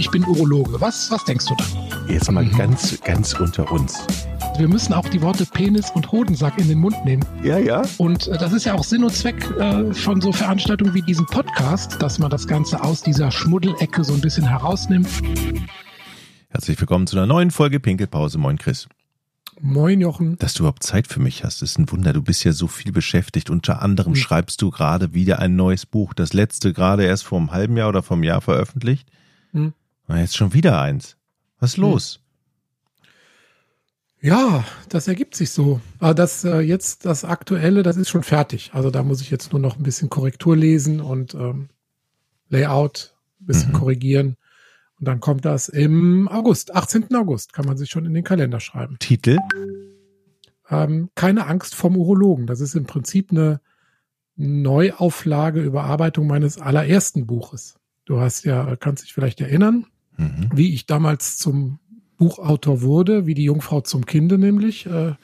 ich bin Urologe. Was, was denkst du da? Jetzt mal mhm. ganz, ganz unter uns. Wir müssen auch die Worte Penis und Hodensack in den Mund nehmen. Ja, ja. Und äh, das ist ja auch Sinn und Zweck äh, von so Veranstaltungen wie diesem Podcast, dass man das Ganze aus dieser Schmuddelecke so ein bisschen herausnimmt. Herzlich willkommen zu einer neuen Folge Pinkelpause. Moin, Chris. Moin, Jochen. Dass du überhaupt Zeit für mich hast, ist ein Wunder. Du bist ja so viel beschäftigt. Unter anderem mhm. schreibst du gerade wieder ein neues Buch. Das letzte gerade erst vor einem halben Jahr oder vor einem Jahr veröffentlicht. Mhm. Und jetzt schon wieder eins. Was ist hm. los? Ja, das ergibt sich so. Aber das äh, jetzt, das Aktuelle, das ist schon fertig. Also da muss ich jetzt nur noch ein bisschen Korrektur lesen und ähm, Layout ein bisschen mhm. korrigieren. Und dann kommt das im August, 18. August, kann man sich schon in den Kalender schreiben. Titel? Ähm, keine Angst vom Urologen. Das ist im Prinzip eine Neuauflage, Überarbeitung meines allerersten Buches. Du hast ja, kannst dich vielleicht erinnern, mhm. wie ich damals zum Buchautor wurde, wie die Jungfrau zum Kinde nämlich. Äh,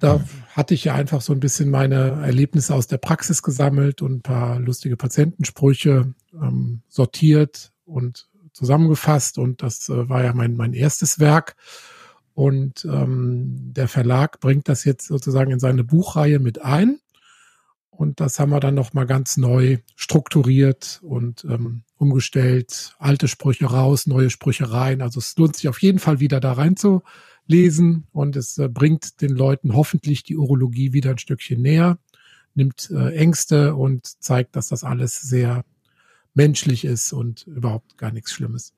da mhm. hatte ich ja einfach so ein bisschen meine Erlebnisse aus der Praxis gesammelt und ein paar lustige Patientensprüche ähm, sortiert und zusammengefasst. Und das äh, war ja mein, mein erstes Werk. Und ähm, der Verlag bringt das jetzt sozusagen in seine Buchreihe mit ein. Und das haben wir dann nochmal ganz neu strukturiert und ähm, umgestellt. Alte Sprüche raus, neue Sprüche rein. Also es lohnt sich auf jeden Fall wieder da rein zu lesen und es äh, bringt den Leuten hoffentlich die Urologie wieder ein Stückchen näher, nimmt äh, Ängste und zeigt, dass das alles sehr menschlich ist und überhaupt gar nichts Schlimmes.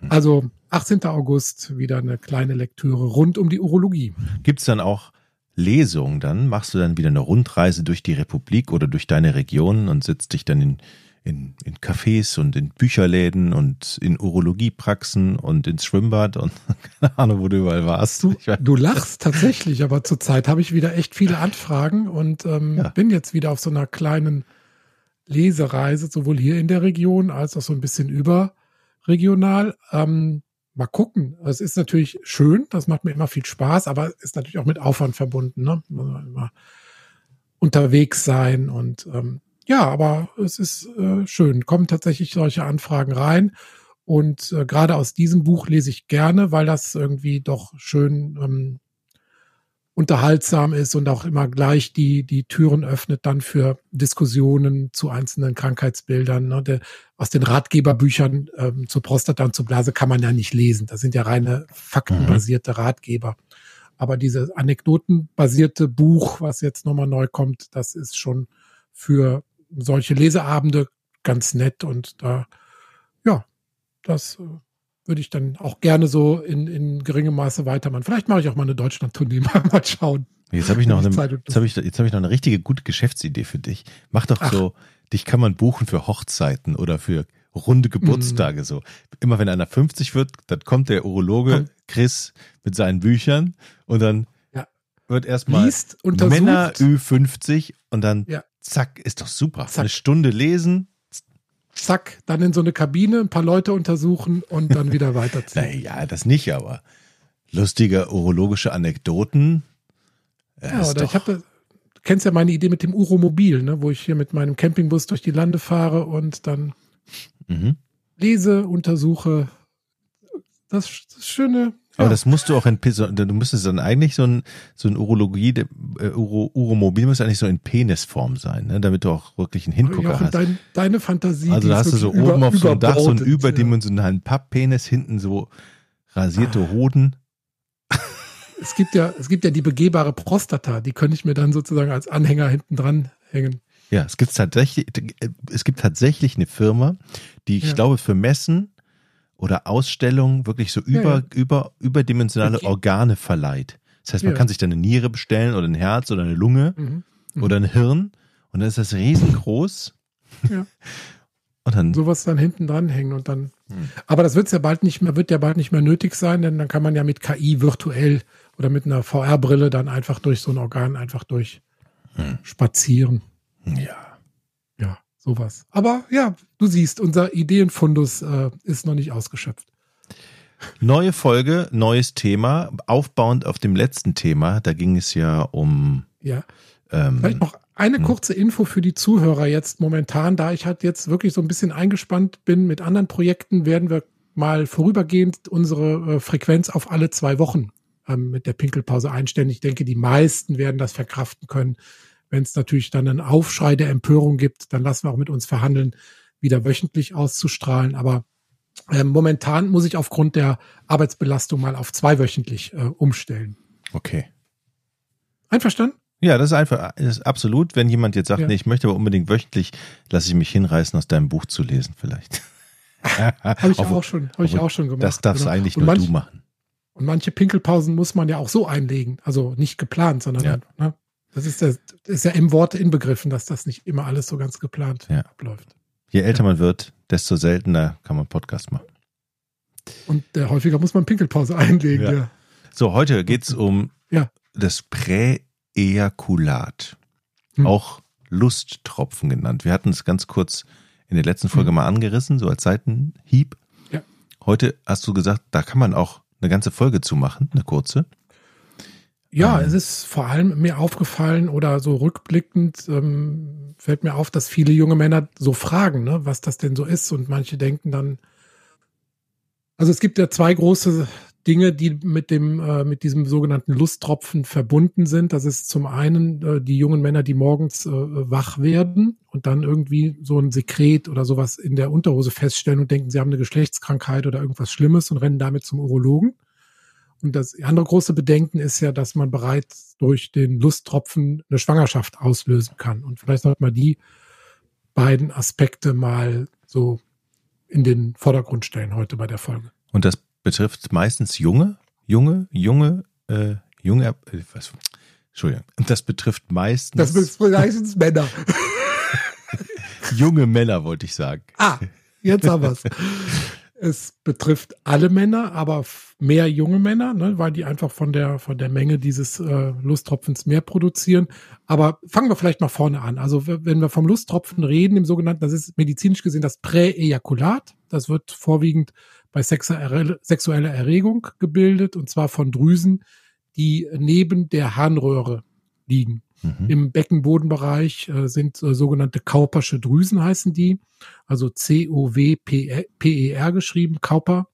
Hm. Also 18. August wieder eine kleine Lektüre rund um die Urologie. Gibt es dann auch Lesungen dann? Machst du dann wieder eine Rundreise durch die Republik oder durch deine Region und sitzt dich dann in, in, in Cafés und in Bücherläden und in Urologiepraxen und ins Schwimmbad und keine Ahnung, wo du überall warst. Du, du lachst tatsächlich, aber zurzeit habe ich wieder echt viele Anfragen und ähm, ja. bin jetzt wieder auf so einer kleinen Lesereise, sowohl hier in der Region als auch so ein bisschen überregional. Ähm, mal gucken. Es ist natürlich schön, das macht mir immer viel Spaß, aber ist natürlich auch mit Aufwand verbunden. Ne? Immer unterwegs sein und ähm, ja, aber es ist äh, schön. Kommen tatsächlich solche Anfragen rein. Und äh, gerade aus diesem Buch lese ich gerne, weil das irgendwie doch schön ähm, unterhaltsam ist und auch immer gleich die, die Türen öffnet dann für Diskussionen zu einzelnen Krankheitsbildern. Ne? Der, aus den Ratgeberbüchern ähm, zur Prostata und zur Blase kann man ja nicht lesen. Das sind ja reine faktenbasierte mhm. Ratgeber. Aber dieses anekdotenbasierte Buch, was jetzt nochmal neu kommt, das ist schon für solche Leseabende ganz nett und da, ja, das äh, würde ich dann auch gerne so in, in geringem Maße weitermachen. Vielleicht mache ich auch mal eine Deutschland-Tournee, mal schauen. Jetzt habe ich noch eine, jetzt habe ich, jetzt habe ich noch eine richtige gute Geschäftsidee für dich. Mach doch Ach. so, dich kann man buchen für Hochzeiten oder für runde Geburtstage mm. so. Immer wenn einer 50 wird, dann kommt der Urologe Chris mit seinen Büchern und dann ja. wird erstmal Männer Ü50 und dann ja. zack, ist doch super. Zack. Eine Stunde lesen, zack, dann in so eine Kabine, ein paar Leute untersuchen und dann wieder weiterziehen. naja, das nicht, aber lustige urologische Anekdoten. Ja, oder ich habe, du kennst ja meine Idee mit dem Uromobil, ne, wo ich hier mit meinem Campingbus durch die Lande fahre und dann mhm. lese, untersuche. Das, das schöne aber das musst du auch in, du müsstest dann eigentlich so ein, so ein Urologie, äh, Uro, Uromobil muss eigentlich so in Penisform sein, ne? damit du auch wirklich einen Hingucker ja, hast. Dein, deine Fantasie. Also da hast du so über, oben auf so einem Dach so einen überdimensionalen Papppenis, hinten so rasierte ah. Hoden. Es gibt ja, es gibt ja die begehbare Prostata, die könnte ich mir dann sozusagen als Anhänger hinten dran hängen. Ja, es gibt tatsächlich, es gibt tatsächlich eine Firma, die ich ja. glaube für Messen oder Ausstellungen wirklich so über, ja, ja. über, überdimensionale okay. Organe verleiht. Das heißt, man ja. kann sich dann eine Niere bestellen oder ein Herz oder eine Lunge mhm. Mhm. oder ein Hirn und dann ist das riesengroß. Ja. und dann sowas dann hinten dran hängen und dann. Mhm. Aber das wird ja bald nicht mehr, wird ja bald nicht mehr nötig sein, denn dann kann man ja mit KI virtuell oder mit einer VR-Brille dann einfach durch so ein Organ einfach durch hm. spazieren. Ja sowas. Aber ja, du siehst, unser Ideenfundus äh, ist noch nicht ausgeschöpft. Neue Folge, neues Thema, aufbauend auf dem letzten Thema. Da ging es ja um. Ja. Ähm, Vielleicht noch eine hm. kurze Info für die Zuhörer jetzt momentan, da ich halt jetzt wirklich so ein bisschen eingespannt bin mit anderen Projekten, werden wir mal vorübergehend unsere äh, Frequenz auf alle zwei Wochen ähm, mit der Pinkelpause einstellen. Ich denke, die meisten werden das verkraften können. Wenn es natürlich dann einen Aufschrei der Empörung gibt, dann lassen wir auch mit uns verhandeln, wieder wöchentlich auszustrahlen. Aber äh, momentan muss ich aufgrund der Arbeitsbelastung mal auf zweiwöchentlich äh, umstellen. Okay. Einverstanden? Ja, das ist einfach, das ist absolut. Wenn jemand jetzt sagt, ja. nee, ich möchte aber unbedingt wöchentlich, lasse ich mich hinreißen, aus deinem Buch zu lesen, vielleicht. habe ich auch schon, habe ich auch schon gemacht. Das darfst genau. eigentlich nur manch, du machen. Und manche Pinkelpausen muss man ja auch so einlegen, also nicht geplant, sondern ja. ne, das ist, das ist ja im Wort inbegriffen, dass das nicht immer alles so ganz geplant ja. abläuft. Je älter man wird, desto seltener kann man Podcast machen. Und äh, häufiger muss man Pinkelpause einlegen. Ja. ja. So, heute geht es um das Präejakulat. Hm. Auch Lusttropfen genannt. Wir hatten es ganz kurz in der letzten Folge hm. mal angerissen, so als Seitenhieb. Ja. Heute hast du gesagt, da kann man auch eine ganze Folge zu machen, eine kurze. Ja, ähm. es ist vor allem mir aufgefallen oder so rückblickend ähm, fällt mir auf, dass viele junge Männer so fragen, ne, was das denn so ist. Und manche denken dann, also es gibt ja zwei große Dinge, die mit dem, äh, mit diesem sogenannten Lusttropfen verbunden sind. Das ist zum einen äh, die jungen Männer, die morgens äh, wach werden und dann irgendwie so ein Sekret oder sowas in der Unterhose feststellen und denken, sie haben eine Geschlechtskrankheit oder irgendwas Schlimmes und rennen damit zum Urologen. Und das andere große Bedenken ist ja, dass man bereits durch den Lusttropfen eine Schwangerschaft auslösen kann. Und vielleicht sollte man die beiden Aspekte mal so in den Vordergrund stellen heute bei der Folge. Und das betrifft meistens junge, junge, junge, äh, junge, äh, was, Entschuldigung, das betrifft meistens. Das betrifft meistens Männer. junge Männer, wollte ich sagen. Ah, jetzt haben wir es. Es betrifft alle Männer, aber mehr junge Männer, ne, weil die einfach von der, von der Menge dieses äh, Lusttropfens mehr produzieren. Aber fangen wir vielleicht mal vorne an. Also wenn wir vom Lusttropfen reden, im sogenannten, das ist medizinisch gesehen das Präejakulat. Das wird vorwiegend bei sexueller Erregung gebildet und zwar von Drüsen, die neben der Harnröhre liegen. Mhm. Im Beckenbodenbereich äh, sind äh, sogenannte Kaupersche Drüsen heißen die, also C-O-W-P-E-R geschrieben, Kauper.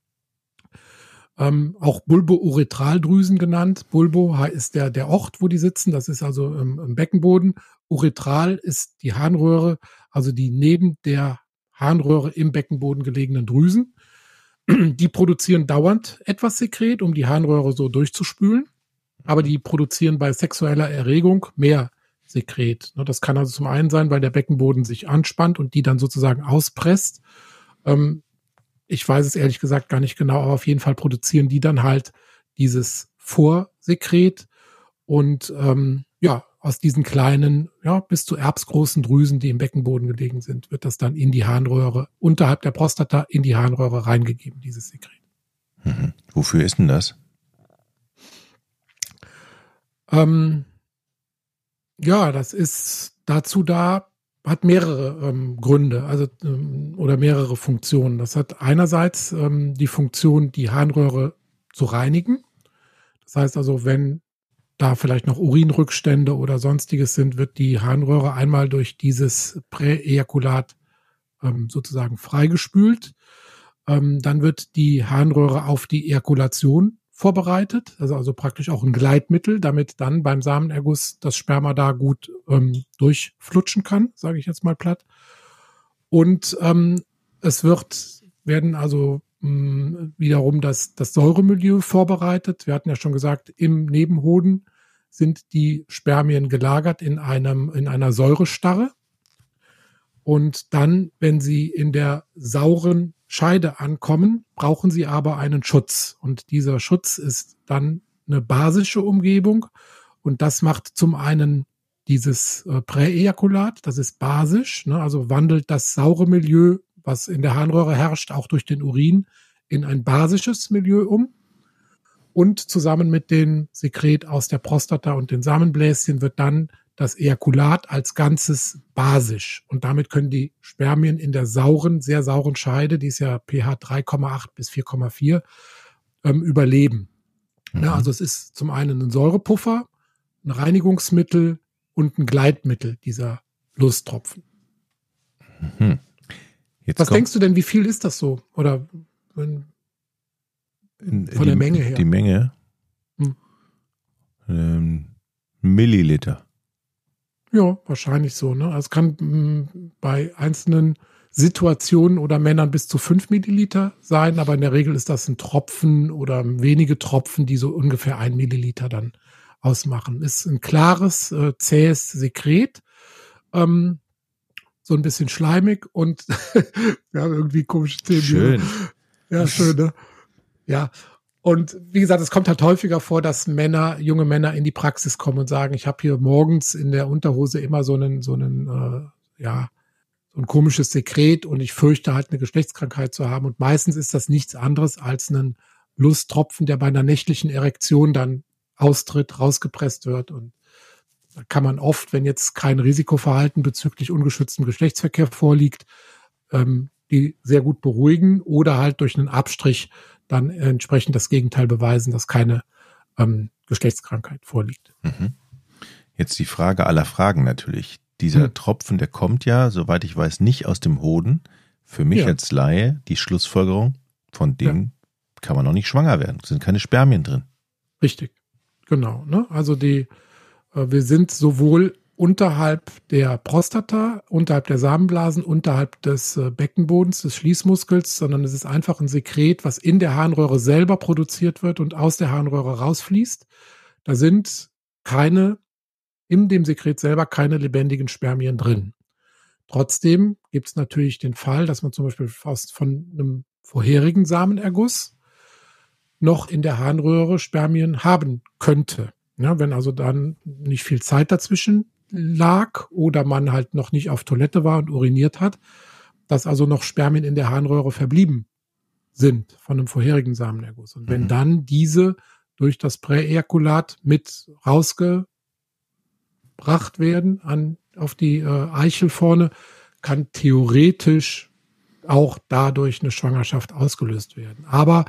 Ähm, auch Bulbo-Uretraldrüsen genannt. Bulbo ist der, der Ort, wo die sitzen. Das ist also im, im Beckenboden. Uretral ist die Harnröhre, also die neben der Harnröhre im Beckenboden gelegenen Drüsen. Die produzieren dauernd etwas Sekret, um die Harnröhre so durchzuspülen aber die produzieren bei sexueller Erregung mehr Sekret. Ne, das kann also zum einen sein, weil der Beckenboden sich anspannt und die dann sozusagen auspresst. Ähm, ich weiß es ehrlich gesagt gar nicht genau, aber auf jeden Fall produzieren die dann halt dieses Vorsekret und ähm, ja, aus diesen kleinen, ja, bis zu erbsgroßen Drüsen, die im Beckenboden gelegen sind, wird das dann in die Harnröhre, unterhalb der Prostata in die Harnröhre reingegeben, dieses Sekret. Mhm. Wofür ist denn das? Ähm, ja, das ist dazu da, hat mehrere ähm, Gründe, also ähm, oder mehrere Funktionen. Das hat einerseits ähm, die Funktion, die Harnröhre zu reinigen. Das heißt also, wenn da vielleicht noch Urinrückstände oder sonstiges sind, wird die Harnröhre einmal durch dieses Präejakulat ähm, sozusagen freigespült. Ähm, dann wird die Harnröhre auf die Ejakulation vorbereitet, also, also praktisch auch ein Gleitmittel, damit dann beim Samenerguss das Sperma da gut ähm, durchflutschen kann, sage ich jetzt mal platt. Und ähm, es wird, werden also mh, hm, wiederum das, das Säuremilieu vorbereitet. Wir hatten ja schon gesagt, im Nebenhoden sind die Spermien gelagert in einem, in einer Säurestarre. Und dann, wenn sie in der sauren Scheide ankommen, brauchen sie aber einen Schutz. Und dieser Schutz ist dann eine basische Umgebung. Und das macht zum einen dieses äh, Präejakulat, das ist basisch, ne, also wandelt das saure Milieu, was in der Harnröhre herrscht, auch durch den Urin, in ein basisches Milieu um. Und zusammen mit dem Sekret aus der Prostata und den Samenbläschen wird dann das Ejakulat als Ganzes basisch. Und damit können die Spermien in der sauren, sehr sauren Scheide, die ist ja pH 3,8 bis 4,4, ähm, überleben. Mhm. Ja, also es ist zum einen ein Säurepuffer, ein Reinigungsmittel, und ein Gleitmittel dieser Lusttropfen. Mhm. Was denkst du denn, wie viel ist das so? Oder wenn, von die, der Menge her? Die Menge? Hm. Ähm, Milliliter. Ja, wahrscheinlich so. Ne? Also es kann mh, mm, bei einzelnen Situationen oder Männern bis zu fünf Milliliter sein, aber in der Regel ist das ein Tropfen oder wenige Tropfen, die so ungefähr ein Milliliter dann ausmachen. Ist ein klares, äh, zähes Sekret, ähm, so ein bisschen schleimig und ja, irgendwie komische Themen. Schön. Ja, schön, ne? Ja, und wie gesagt, es kommt halt häufiger vor, dass Männer, junge Männer in die Praxis kommen und sagen, ich habe hier morgens in der Unterhose immer so einen, so einen, äh, ja, so ein komisches Sekret und ich fürchte halt eine Geschlechtskrankheit zu haben. Und meistens ist das nichts anderes als ein Lusttropfen, der bei einer nächtlichen Erektion dann austritt, rausgepresst wird. Und da kann man oft, wenn jetzt kein Risikoverhalten bezüglich ungeschütztem Geschlechtsverkehr vorliegt, ähm, die sehr gut beruhigen oder halt durch einen Abstrich dann entsprechend das Gegenteil beweisen, dass keine ähm, Geschlechtskrankheit vorliegt. Mhm. Jetzt die Frage aller Fragen natürlich. Dieser mhm. Tropfen, der kommt ja, soweit ich weiß, nicht aus dem Hoden. Für mich ja. als Laie die Schlussfolgerung, von dem ja. kann man noch nicht schwanger werden. Es sind keine Spermien drin. Richtig, genau. Ne? Also die, äh, wir sind sowohl unterhalb der Prostata, unterhalb der Samenblasen, unterhalb des äh, Beckenbodens, des Schließmuskels, sondern es ist einfach ein Sekret, was in der Harnröhre selber produziert wird und aus der Harnröhre rausfließt. Da sind keine, in dem Sekret selber keine lebendigen Spermien drin. Trotzdem gibt es natürlich den Fall, dass man zum Beispiel fast von einem vorherigen Samenerguss noch in der Harnröhre Spermien haben könnte. Ja, wenn also dann nicht viel Zeit dazwischen lag oder man halt noch nicht auf Toilette war und uriniert hat, dass also noch Spermien in der Harnröhre verblieben sind von einem vorherigen Samenerguss. Und wenn mhm. dann diese durch das Präejakulat mit rausgebracht werden an, auf die äh, Eichel vorne, kann theoretisch auch dadurch eine Schwangerschaft ausgelöst werden. Aber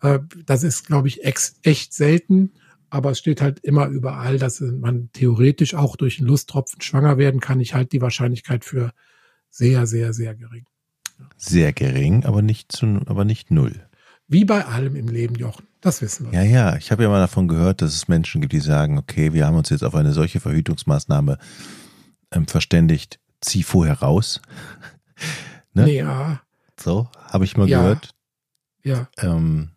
äh, das ist, glaube ich, echt selten aber es steht halt immer überall, dass man theoretisch auch durch einen Lusttropfen schwanger werden kann. Ich halte die Wahrscheinlichkeit für sehr, sehr, sehr gering. Sehr gering, aber nicht zu, aber nicht null. Wie bei allem im Leben, Jochen. Das wissen wir. Ja, ja. Ich habe ja mal davon gehört, dass es Menschen gibt, die sagen, okay, wir haben uns jetzt auf eine solche Verhütungsmaßnahme ähm, verständigt. Zieh vorher raus. ne? Ja. So, habe ich mal ja. gehört. Ja. Ähm,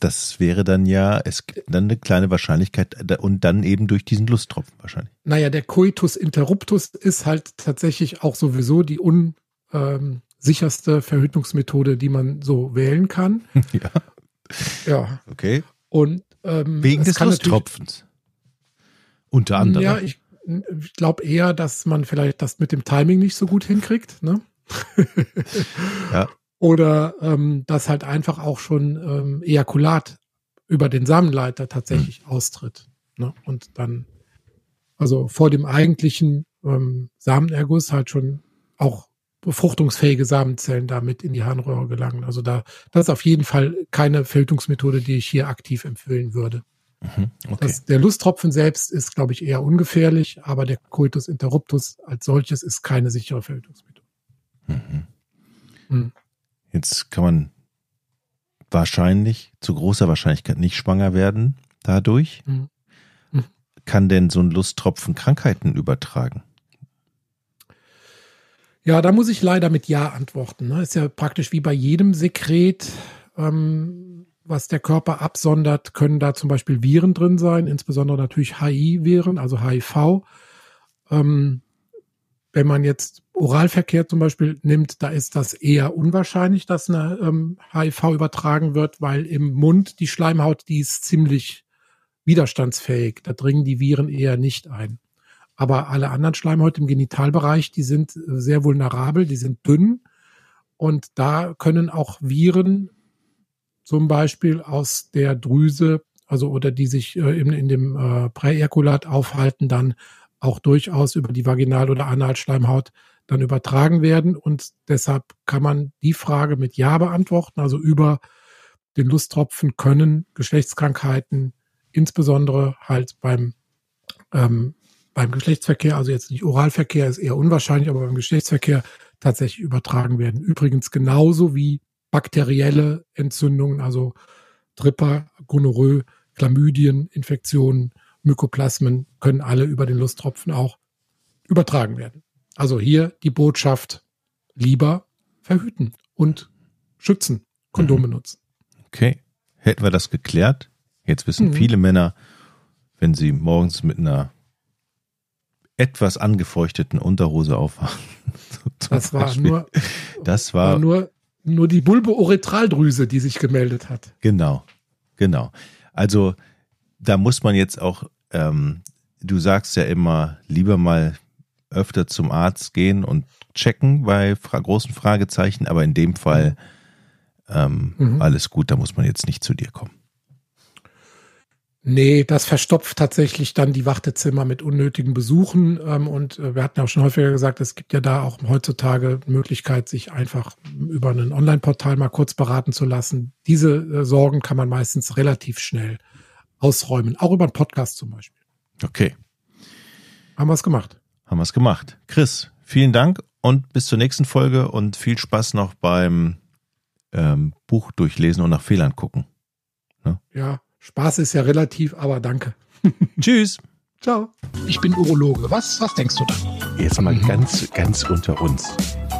das wäre dann ja, es gibt dann eine kleine Wahrscheinlichkeit äh, und dann eben durch diesen Lusttropfen wahrscheinlich. Naja, der Coitus interruptus ist halt tatsächlich auch sowieso die unsicherste ähm, Verhütungsmethode, die man so wählen kann. Ja. Ja. Okay. Und ähm, wegen des Lusttropfens. Unter anderem. Ja, ich, ich glaube eher, dass man vielleicht das mit dem Timing nicht so gut hinkriegt. Ne? ja. Oder ähm, dass halt einfach auch schon ähm, Ejakulat über den Samenleiter tatsächlich mhm. austritt. Ne? Und dann, also vor dem eigentlichen ähm, Samenerguss halt schon auch befruchtungsfähige Samenzellen damit in die Harnröhre gelangen. Also da, das ist auf jeden Fall keine Filterungsmethode, die ich hier aktiv empfehlen würde. Mhm, okay. das, der Lusttropfen selbst ist, glaube ich, eher ungefährlich, aber der Coitus interruptus als solches ist keine sichere Verhütungsmethode. Mhm. Mhm. Jetzt kann man wahrscheinlich, zu großer Wahrscheinlichkeit nicht schwanger werden dadurch. Mhm. Mhm. Kann denn so ein Lusttropfen Krankheiten übertragen? Ja, da muss ich leider mit Ja antworten. Ne? Ist ja praktisch wie bei jedem Sekret, ähm, was der Körper absondert, können da zum Beispiel Viren drin sein, insbesondere natürlich HIV-Viren, also HIV. Ähm, wenn man jetzt Oralverkehr zum Beispiel nimmt, da ist das eher unwahrscheinlich, dass eine ähm, HIV übertragen wird, weil im Mund die Schleimhaut, die ist ziemlich widerstandsfähig. Da dringen die Viren eher nicht ein. Aber alle anderen Schleimhäute im Genitalbereich, die sind äh, sehr vulnerabel, die sind dünn. Und da können auch Viren zum Beispiel aus der Drüse, also oder die sich äh, in, in dem äh, Präejakulat aufhalten, dann auch durchaus über die Vaginal- oder Analschleimhaut dann übertragen werden. Und deshalb kann man die Frage mit Ja beantworten. Also über den Lusttropfen können Geschlechtskrankheiten, insbesondere halt beim, ähm, beim Geschlechtsverkehr, also jetzt nicht Oralverkehr, ist eher unwahrscheinlich, aber beim Geschlechtsverkehr tatsächlich übertragen werden. Übrigens genauso wie bakterielle Entzündungen, also Tripper, Gonorrhoe, Chlamydien, Infektionen, Mykoplasmen können alle über den Lusttropfen auch übertragen werden. Also hier die Botschaft, lieber verhüten und schützen, Kondome mhm. nutzen. Okay, hätten wir das geklärt. Jetzt wissen mhm. viele Männer, wenn sie morgens mit einer etwas angefeuchteten Unterhose aufwachen. das war nur, das war, war nur, nur die Bulbouretraldrüse, die sich gemeldet hat. Genau, genau. Also da muss man jetzt auch, ähm, du sagst ja immer, lieber mal öfter zum Arzt gehen und checken bei fra großen Fragezeichen, aber in dem Fall ähm, mhm. alles gut, da muss man jetzt nicht zu dir kommen. Nee, das verstopft tatsächlich dann die Wartezimmer mit unnötigen Besuchen. Ähm, und äh, wir hatten auch schon häufiger gesagt, es gibt ja da auch heutzutage Möglichkeit, sich einfach über ein Online-Portal mal kurz beraten zu lassen. Diese äh, Sorgen kann man meistens relativ schnell ausräumen, auch über einen Podcast zum Beispiel. Okay. Haben wir es gemacht. Haben wir es gemacht. Chris, vielen Dank und bis zur nächsten Folge und viel Spaß noch beim ähm, Buch durchlesen und nach Fehlern gucken. Ne? Ja, Spaß ist ja relativ, aber danke. Tschüss. Ciao. Ich bin Urologe. Was, was denkst du da? Jetzt mal mhm. ganz, ganz unter uns.